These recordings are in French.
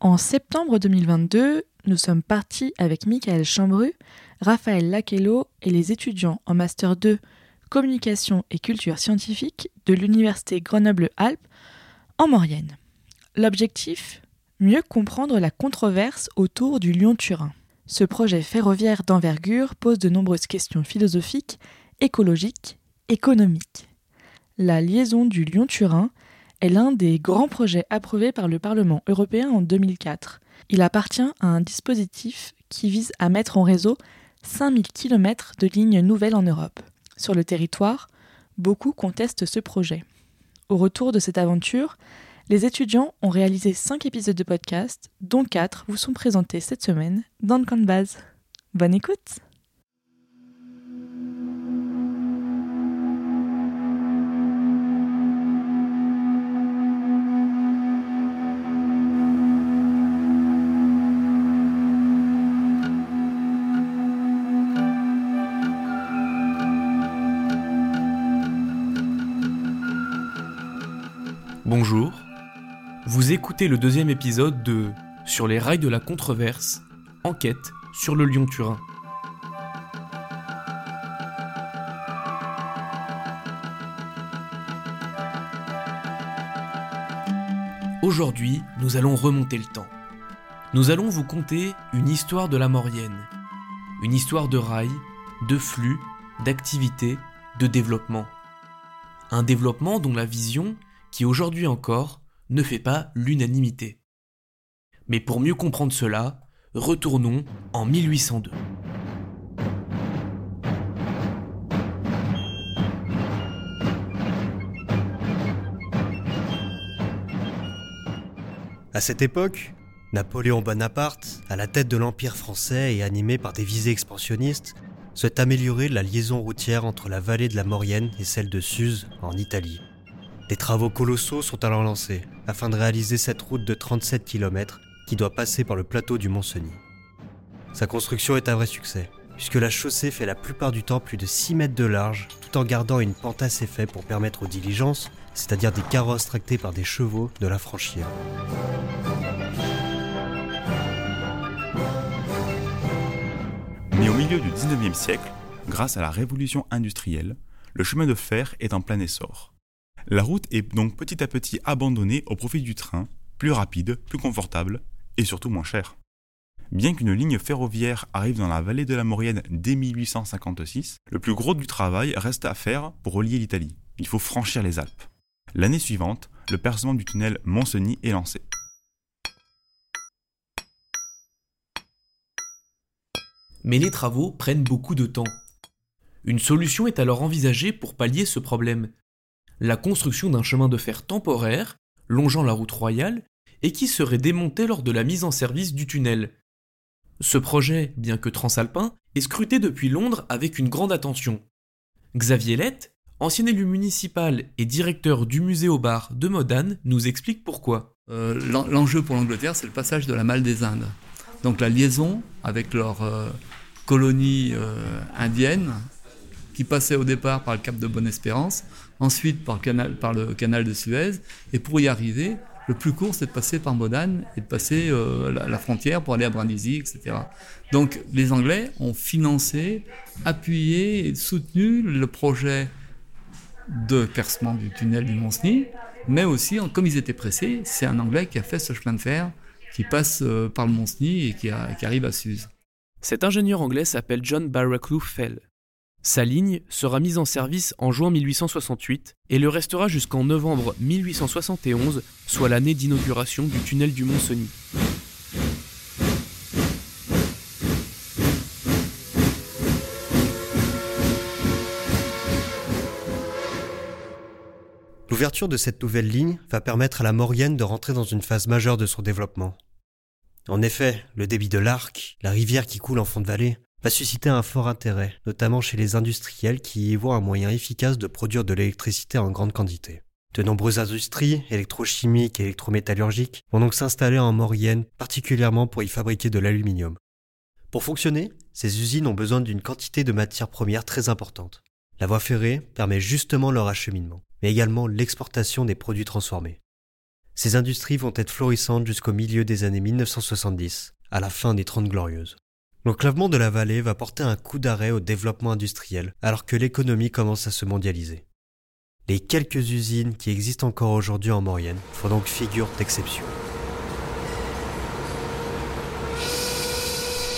En septembre 2022, nous sommes partis avec Michael Chambru, Raphaël Laquello et les étudiants en Master 2 Communication et Culture Scientifique de l'Université Grenoble-Alpes en Maurienne. L'objectif? Mieux comprendre la controverse autour du Lyon-Turin. Ce projet ferroviaire d'envergure pose de nombreuses questions philosophiques, écologiques, économiques. La liaison du Lyon-Turin est l'un des grands projets approuvés par le Parlement européen en 2004. Il appartient à un dispositif qui vise à mettre en réseau 5000 km de lignes nouvelles en Europe. Sur le territoire, beaucoup contestent ce projet. Au retour de cette aventure, les étudiants ont réalisé 5 épisodes de podcast, dont 4 vous sont présentés cette semaine dans le camp de. Bonne écoute Bonjour, vous écoutez le deuxième épisode de Sur les rails de la controverse, enquête sur le Lyon-Turin. Aujourd'hui, nous allons remonter le temps. Nous allons vous conter une histoire de la Maurienne. Une histoire de rails, de flux, d'activités, de développement. Un développement dont la vision qui aujourd'hui encore ne fait pas l'unanimité. Mais pour mieux comprendre cela, retournons en 1802. À cette époque, Napoléon Bonaparte, à la tête de l'Empire français et animé par des visées expansionnistes, souhaite améliorer la liaison routière entre la vallée de la Maurienne et celle de Suse, en Italie. Des travaux colossaux sont alors lancés afin de réaliser cette route de 37 km qui doit passer par le plateau du Mont-Cenis. Sa construction est un vrai succès, puisque la chaussée fait la plupart du temps plus de 6 mètres de large, tout en gardant une pente assez faible pour permettre aux diligences, c'est-à-dire des carrosses tractés par des chevaux, de la franchir. Mais au milieu du 19e siècle, grâce à la révolution industrielle, le chemin de fer est en plein essor. La route est donc petit à petit abandonnée au profit du train, plus rapide, plus confortable et surtout moins cher. Bien qu'une ligne ferroviaire arrive dans la vallée de la Maurienne dès 1856, le plus gros du travail reste à faire pour relier l'Italie. Il faut franchir les Alpes. L'année suivante, le percement du tunnel Mont-Cenis est lancé. Mais les travaux prennent beaucoup de temps. Une solution est alors envisagée pour pallier ce problème, la construction d'un chemin de fer temporaire, longeant la route royale, et qui serait démonté lors de la mise en service du tunnel. Ce projet, bien que transalpin, est scruté depuis Londres avec une grande attention. Xavier Lett, ancien élu municipal et directeur du musée au bar de Modane, nous explique pourquoi. Euh, L'enjeu pour l'Angleterre, c'est le passage de la malle des Indes. Donc la liaison avec leur euh, colonie euh, indienne, qui passait au départ par le cap de Bonne-Espérance, ensuite par le, canal, par le canal de Suez, et pour y arriver, le plus court, c'est de passer par Modane et de passer euh, la, frontière pour aller à Brindisi, etc. Donc les Anglais ont financé, appuyé et soutenu le projet de percement du tunnel du Mont-Cenis, mais aussi, comme ils étaient pressés, c'est un Anglais qui a fait ce chemin de fer qui passe euh, par le Mont-Cenis et qui, qui, arrive à Suse. Cet ingénieur anglais s'appelle John Barraclough Fell. Sa ligne sera mise en service en juin 1868 et le restera jusqu'en novembre 1871, soit l'année d'inauguration du tunnel du Mont-Cenis. L'ouverture de cette nouvelle ligne va permettre à la Maurienne de rentrer dans une phase majeure de son développement. En effet, le débit de l'Arc, la rivière qui coule en fond de vallée, va susciter un fort intérêt, notamment chez les industriels qui y voient un moyen efficace de produire de l'électricité en grande quantité. De nombreuses industries, électrochimiques et électrométallurgiques, vont donc s'installer en Maurienne, particulièrement pour y fabriquer de l'aluminium. Pour fonctionner, ces usines ont besoin d'une quantité de matières premières très importante. La voie ferrée permet justement leur acheminement, mais également l'exportation des produits transformés. Ces industries vont être florissantes jusqu'au milieu des années 1970, à la fin des Trente Glorieuses. L'enclavement de la vallée va porter un coup d'arrêt au développement industriel alors que l'économie commence à se mondialiser. Les quelques usines qui existent encore aujourd'hui en Maurienne font donc figure d'exception.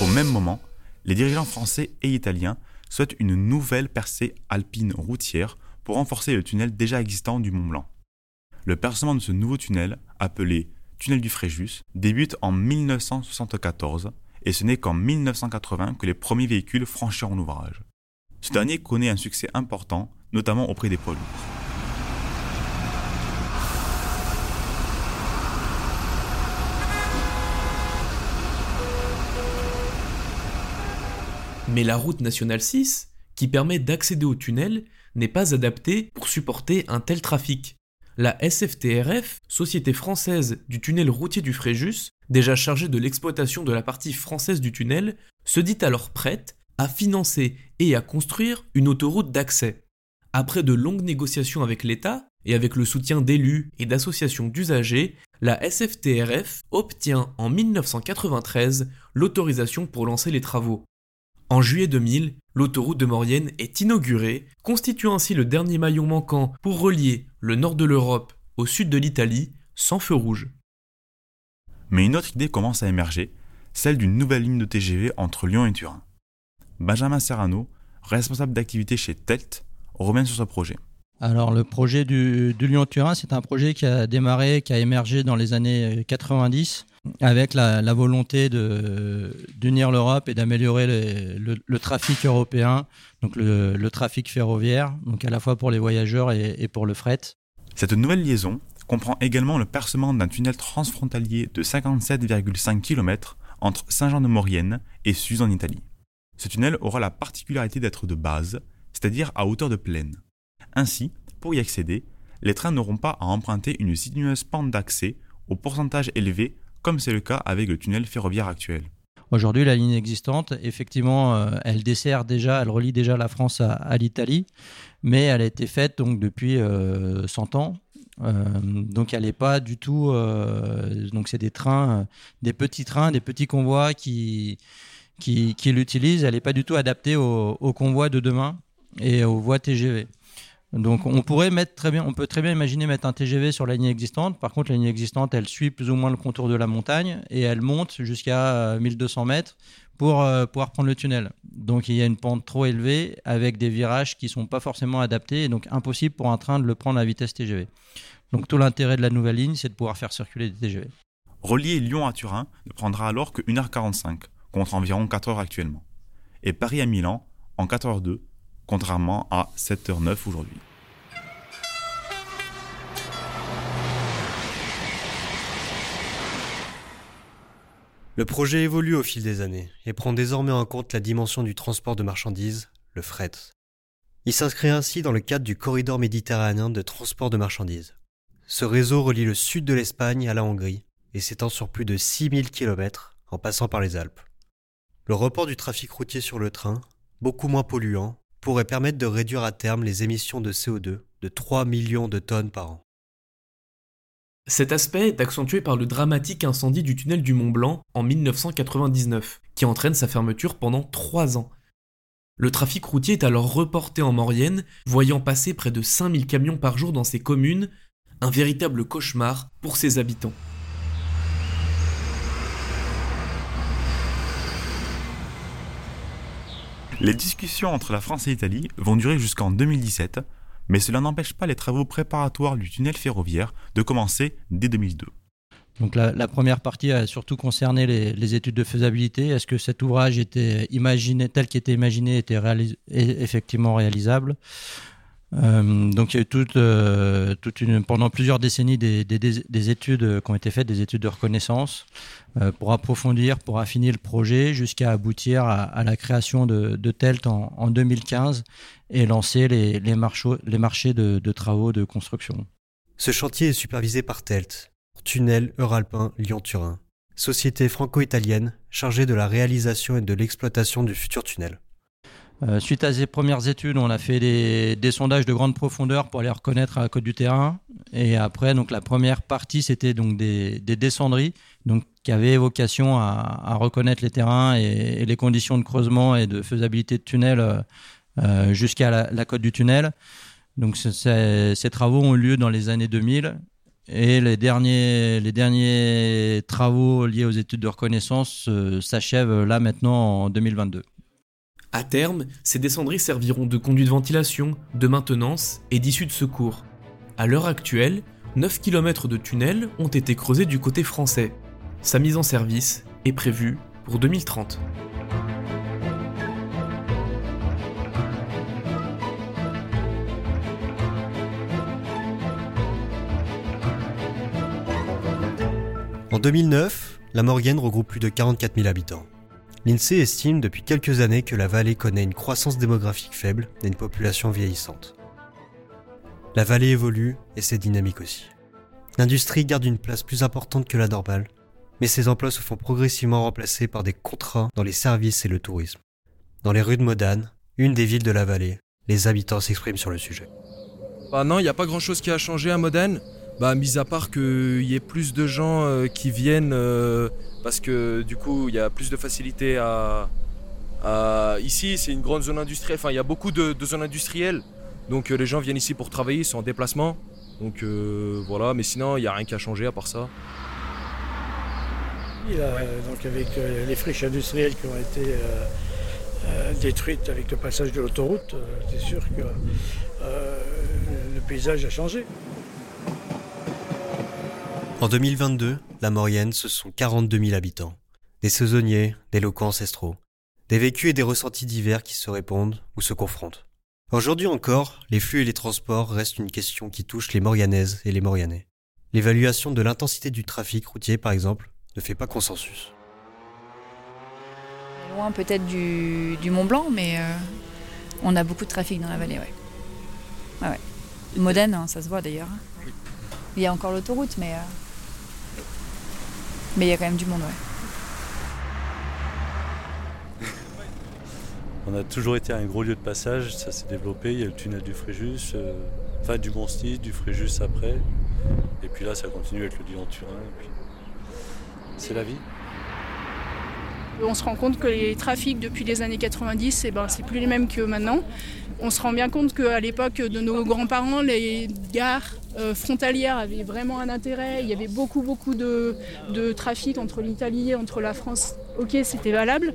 Au même moment, les dirigeants français et italiens souhaitent une nouvelle percée alpine routière pour renforcer le tunnel déjà existant du Mont Blanc. Le percement de ce nouveau tunnel, appelé tunnel du Fréjus, débute en 1974 et ce n'est qu'en 1980 que les premiers véhicules franchiront l'ouvrage. Ce dernier connaît un succès important, notamment auprès des poids. Mais la route nationale 6, qui permet d'accéder au tunnel, n'est pas adaptée pour supporter un tel trafic. La SFTRF, Société française du tunnel routier du Fréjus, déjà chargée de l'exploitation de la partie française du tunnel, se dit alors prête à financer et à construire une autoroute d'accès. Après de longues négociations avec l'État, et avec le soutien d'élus et d'associations d'usagers, la SFTRF obtient en 1993 l'autorisation pour lancer les travaux. En juillet 2000, l'autoroute de Maurienne est inaugurée, constituant ainsi le dernier maillon manquant pour relier le nord de l'Europe au sud de l'Italie sans feu rouge. Mais une autre idée commence à émerger, celle d'une nouvelle ligne de TGV entre Lyon et Turin. Benjamin Serrano, responsable d'activité chez TELT, revient sur ce projet. Alors le projet du, Lyon-Turin, c'est un projet qui a démarré, qui a émergé dans les années 90 avec la, volonté d'unir l'Europe et d'améliorer le, trafic européen, donc le, trafic ferroviaire, donc à la fois pour les voyageurs et, pour le fret. Cette nouvelle liaison comprend également le percement d'un tunnel transfrontalier de 57,5 km entre Saint-Jean-de-Maurienne et Suse en Italie. Ce tunnel aura la particularité d'être de base, c'est-à-dire à hauteur de plaine. Ainsi, pour y accéder, les trains n'auront pas à emprunter une sinueuse pente d'accès au pourcentage élevé comme c'est le cas avec le tunnel ferroviaire actuel. Aujourd'hui, la ligne existante, effectivement, euh, elle dessert déjà, elle relie déjà la France à, l'Italie, mais elle a été faite donc depuis 100 euh, ans. Euh, donc elle n'est pas du tout. donc c'est des trains, des petits trains, des petits convois qui qui, l'utilisent. Elle n'est pas du tout adaptée aux convois de demain et aux voies TGV. Donc on pourrait mettre très bien, on peut très bien imaginer mettre un TGV sur la ligne existante. Par contre, la ligne existante, elle suit plus ou moins le contour de la montagne et elle monte jusqu'à 1200 euh, mètres pour euh, pouvoir prendre le tunnel. Donc il y a une pente trop élevée avec des virages qui sont pas forcément adaptés et donc impossible pour un train de le prendre à vitesse TGV. Donc tout l'intérêt de la nouvelle ligne, c'est de pouvoir faire circuler des TGV. Relier Lyon à Turin ne prendra alors que 1h45 contre environ 4 h actuellement. Et Paris à Milan en 4h02 contrairement à 7h09 aujourd'hui. Le projet évolue au fil des années et prend désormais en compte la dimension du transport de marchandises, le fret. Il s'inscrit ainsi dans le cadre du corridor méditerranéen de transport de marchandises. Ce réseau relie le sud de l'Espagne à la Hongrie et s'étend sur plus de 6000 km en passant par les Alpes. Le report du trafic routier sur le train, beaucoup moins polluant, pourrait permettre de réduire à terme les émissions de CO2 de 3 millions de tonnes par an. Cet aspect est accentué par le dramatique incendie du tunnel du Mont Blanc en 1999, qui entraîne sa fermeture pendant 3 ans. Le trafic routier est alors reporté en Maurienne, voyant passer près de 5000 camions par jour dans ces communes, un véritable cauchemar pour ses habitants. Les discussions entre la France et l'Italie vont durer jusqu'en 2017, mais cela n'empêche pas les travaux préparatoires du tunnel ferroviaire de commencer dès 2002. Donc la, première partie a surtout concerné les, études de faisabilité. Est-ce que cet ouvrage était imaginé tel qu'il était imaginé était effectivement réalisable? Euh, donc il y a eu toute, euh, une, pendant plusieurs décennies des, des, études qui ont été faites, des études de reconnaissance, euh, pour approfondir, pour affiner le projet, jusqu'à aboutir à, la création de, TELT en, en, 2015 et lancer les, marchés de, de, travaux de construction. Ce chantier est supervisé par TELT, Tunnel Euralpin Lyon-Turin, société franco-italienne chargée de la réalisation et de l'exploitation du futur tunnel. Euh, suite à ces premières études, on a fait des, sondages de grande profondeur pour aller reconnaître à la côte du terrain. Et après, donc la première partie, c'était donc des, descendries, donc qui avaient vocation à, reconnaître les terrains et, les conditions de creusement et de faisabilité de tunnel euh, euh, jusqu'à la, côte du tunnel. Donc ces travaux ont eu lieu dans les années 2000 et les derniers, les derniers travaux liés aux études de reconnaissance s'achèvent là maintenant en 2022. À terme, ces descendries serviront de conduit de ventilation, de maintenance et d'issue de secours. À l'heure actuelle, 9 km de tunnels ont été creusés du côté français. Sa mise en service est prévue pour 2030. En 2009, la Maurienne regroupe plus de 44 000 habitants. L'INSEE estime depuis quelques années que la vallée connaît une croissance démographique faible et une population vieillissante. La vallée évolue et c'est dynamique aussi. L'industrie garde une place plus importante que la normale, mais ces emplois se font progressivement remplacer par des contrats dans les services et le tourisme. Dans les rues de Modane, une des villes de la vallée, les habitants s'expriment sur le sujet. Bah non, il n'y a pas grand chose qui a changé à Modane. Bah, mis à part qu'il y ait plus de gens euh, qui viennent euh, parce que du coup, il y a plus de facilité à. Ici, c'est une grande zone industrielle. Enfin, il y a beaucoup de, zones industrielles. Donc, euh, les gens viennent ici pour travailler, ils sont en déplacement. Donc, voilà. Mais sinon, il n'y a rien qui a changé à part ça. donc, avec les friches industrielles qui ont été. détruites avec le passage de l'autoroute, c'est sûr que le paysage a changé. En 2022, la Maurienne, ce sont 42 000 habitants. Des saisonniers, des locaux ancestraux. Des vécus et des ressentis divers qui se répondent ou se confrontent. Aujourd'hui encore, les flux et les transports restent une question qui touche les Maurianaises et les Maurianais. L'évaluation de l'intensité du trafic routier, par exemple, ne fait pas consensus. Loin peut-être du, Mont Blanc, mais euh, on a beaucoup de trafic dans la vallée, ouais. ouais, Modène, hein, ça se voit d'ailleurs. Il y a encore l'autoroute, mais... Euh, mais il y a quand même du monde, ouais. On a toujours été un gros lieu de passage, ça s'est développé. Il y a le tunnel du Fréjus, euh, enfin du Monsty, du Fréjus après. Et puis là, ça continue avec le Lyon-Turin. C'est la vie. On se rend compte que les trafics depuis les années 90, eh ben, c'est plus les mêmes que maintenant. On se rend bien compte qu'à l'époque de nos grands-parents, les gares euh, frontalières avaient vraiment un intérêt. Il y avait beaucoup, beaucoup de, trafic entre l'Italie et entre la France. Ok, c'était valable.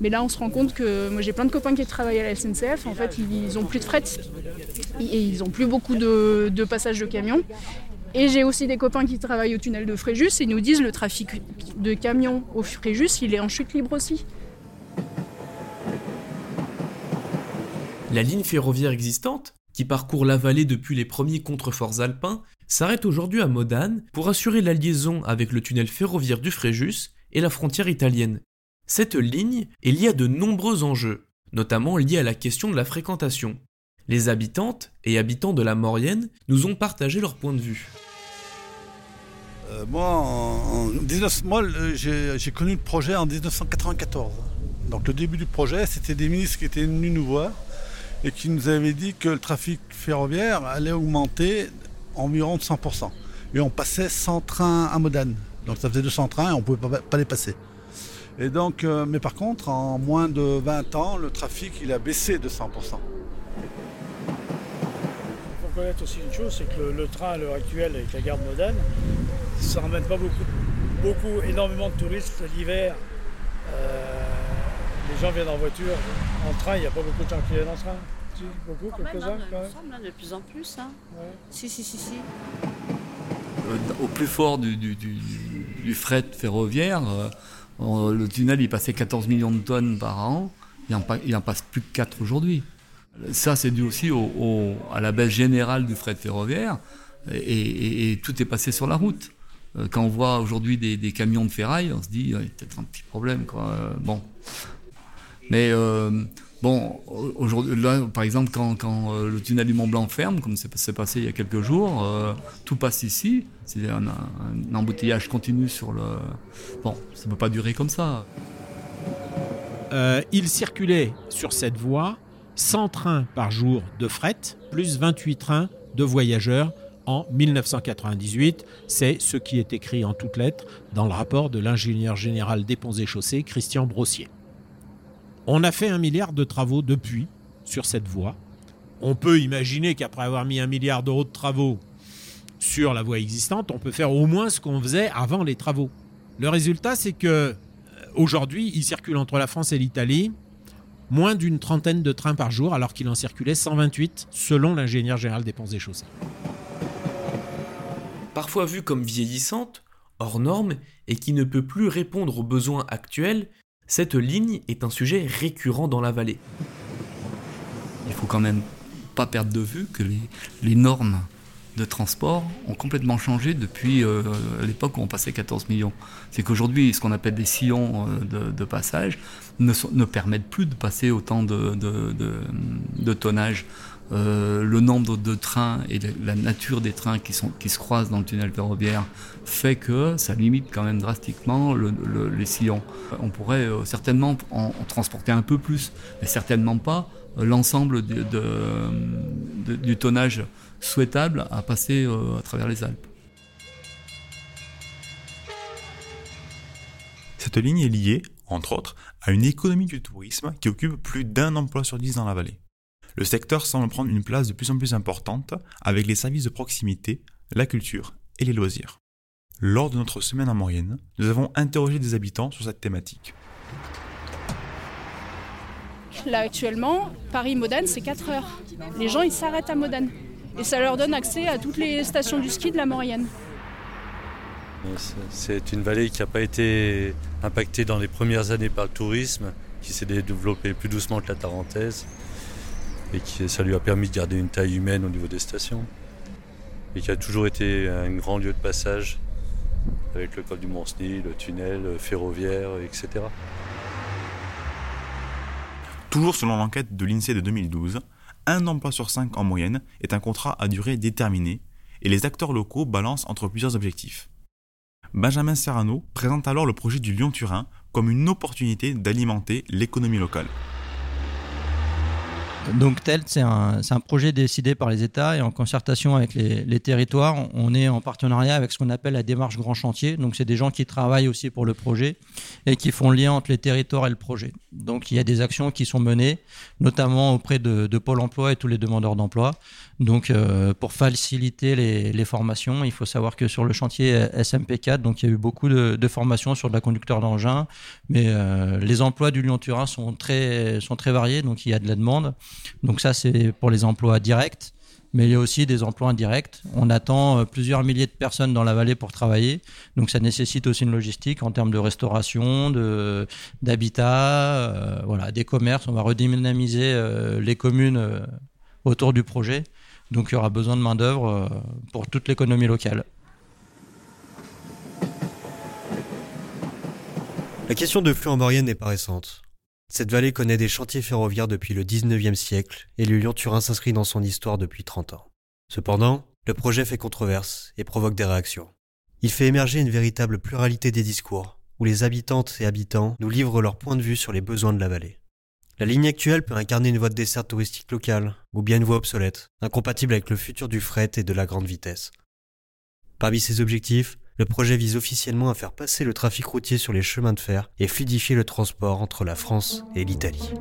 Mais là, on se rend compte que moi, j'ai plein de copains qui travaillent à la SNCF. En fait, ils n'ont plus de fret et ils n'ont plus beaucoup de, de passages de camions. Et j'ai aussi des copains qui travaillent au tunnel de Fréjus et nous disent le trafic de camions au Fréjus, il est en chute libre aussi. La ligne ferroviaire existante, qui parcourt la vallée depuis les premiers contreforts alpins, s'arrête aujourd'hui à Modane pour assurer la liaison avec le tunnel ferroviaire du Fréjus et la frontière italienne. Cette ligne est liée à de nombreux enjeux, notamment liés à la question de la fréquentation. Les habitantes et habitants de la Maurienne nous ont partagé leur point de vue. Euh, moi, j'ai connu le projet en 1994. Donc le début du projet, c'était des ministres qui étaient venus nous voir et qui nous avaient dit que le trafic ferroviaire allait augmenter environ de 100%. Et on passait 100 trains à Modane. Donc ça faisait 200 trains et on ne pouvait pas, les passer. Et donc, euh, mais par contre, en moins de 20 ans, le trafic il a baissé de 100% connaître aussi une chose, c'est que le, train à l'heure actuelle avec la gare de Modane, ça ramène pas beaucoup, beaucoup, énormément de touristes l'hiver. Euh, les gens viennent en voiture, en train, il n'y a pas beaucoup de gens qui viennent en train. Si, beaucoup, quelques-uns hein, quand même. Hein, de plus en plus. Hein. Si, si, si, si. Euh, au plus fort du, fret ferroviaire, euh, le tunnel il passait 14 millions de tonnes par an, il n'en passe plus que 4 aujourd'hui. Ça, c'est dû aussi à la baisse générale du fret ferroviaire et, tout est passé sur la route. Euh, quand on voit aujourd'hui des, camions de ferraille, on se dit, il y a peut-être un petit problème. Quoi. Euh, bon. Mais euh, bon, aujourd'hui, là, par exemple, quand, le tunnel du Mont Blanc ferme, comme c'est passé il y a quelques jours, tout passe ici. C'est un, embouteillage continu sur le. Bon, ça ne peut pas durer comme ça. il circulait sur cette voie 100 trains par jour de fret, plus 28 trains de voyageurs en 1998. C'est ce qui est écrit en toutes lettres dans le rapport de l'ingénieur général des ponts et chaussées, Christian Brossier. On a fait un milliard de travaux depuis sur cette voie. On peut imaginer qu'après avoir mis un milliard d'euros de travaux sur la voie existante, on peut faire au moins ce qu'on faisait avant les travaux. Le résultat, c'est que euh, aujourd'hui, il circule entre la France et l'Italie moins d'une trentaine de trains par jour, alors qu'il en circulait 128 selon l'ingénieur général des ponts et chaussées. Parfois vue comme vieillissante, hors norme et qui ne peut plus répondre aux besoins actuels, cette ligne est un sujet récurrent dans la vallée. Il faut quand même pas perdre de vue que les, normes de transport ont complètement changé depuis euh, l'époque où on passait 14 millions. C'est qu'aujourd'hui, ce qu'on appelle des sillons euh, de, passage ne, permettent plus de passer autant de, tonnage. Euh, le nombre de trains et la nature des trains qui, se croisent dans le tunnel ferroviaire fait que ça limite quand même drastiquement les sillons. On pourrait euh, certainement en, transporter un peu plus, mais certainement pas l'ensemble du tonnage souhaitable à passer euh, à travers les Alpes. Cette ligne est liée, entre autres, à une économie du tourisme qui occupe plus d'un emploi sur dix dans la vallée. Le secteur semble prendre une place de plus en plus importante avec les services de proximité, la culture et les loisirs. Lors de notre semaine en Maurienne, nous avons interrogé des habitants sur cette thématique. Là actuellement, Paris-Modane, c'est 4 heures. Les gens, ils s'arrêtent à Modane. Et ça leur donne accès à toutes les stations du ski de la Maurienne. C'est une vallée qui n'a pas été impactée dans les premières années par le tourisme, qui s'est développée plus doucement que la Tarentaise et qui, ça lui a permis de garder une taille humaine au niveau des stations et qui a toujours été un grand lieu de passage avec le col du mont le tunnel ferroviaire, etc. Toujours selon l'enquête de l'INSEE de 2012, un emploi sur cinq en moyenne est un contrat à durée déterminée et les acteurs locaux balancent entre plusieurs objectifs. Benjamin Serrano présente alors le projet du Lyon-Turin comme une opportunité d'alimenter l'économie locale. Donc TELT, c'est un, projet décidé par les États et en concertation avec les, territoires. On est en partenariat avec ce qu'on appelle la démarche grand chantier. Donc c'est des gens qui travaillent aussi pour le projet et qui font le lien entre les territoires et le projet. Donc il y a des actions qui sont menées, notamment auprès de, Pôle Emploi et tous les demandeurs d'emploi. Donc euh, pour faciliter les, formations, il faut savoir que sur le chantier SMP4, donc il y a eu beaucoup de, formations sur de la conducteur d'engin, mais euh, les emplois du Lyon-Turin sont très, sont très variés, donc il y a de la demande. Donc ça, c'est pour les emplois directs, mais il y a aussi des emplois indirects. On attend euh, plusieurs milliers de personnes dans la vallée pour travailler, donc ça nécessite aussi une logistique en termes de restauration, de d'habitat, euh, voilà, des commerces. On va redynamiser euh, les communes autour du projet, donc il y aura besoin de main d'œuvre pour toute l'économie locale. La question de flux en Maurienne n'est pas récente. Cette vallée connaît des chantiers ferroviaires depuis le 19e siècle et le Lyon-Turin s'inscrit dans son histoire depuis 30 ans. Cependant, le projet fait controverse et provoque des réactions. Il fait émerger une véritable pluralité des discours, où les habitantes et habitants nous livrent leur point de vue sur les besoins de la vallée. La ligne actuelle peut incarner une voie de dessert touristique locale, ou bien une voie obsolète, incompatible avec le futur du fret et de la grande vitesse. Parmi ses objectifs, le projet vise officiellement à faire passer le trafic routier sur les chemins de fer et fluidifier le transport entre la France et l'Italie.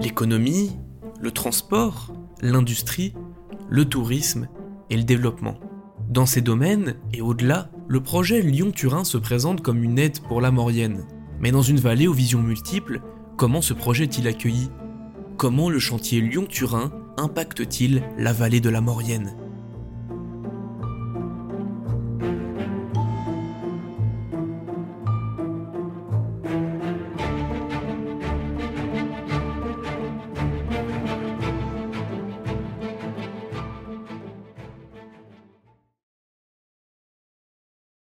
L'économie, le transport, l'industrie, le tourisme et le développement. Dans ces domaines, et au-delà, le projet Lyon-Turin se présente comme une aide pour la Maurienne. Mais dans une vallée aux visions multiples, comment ce projet est-il accueilli? Comment le chantier Lyon-Turin impacte-t-il la vallée de la Maurienne?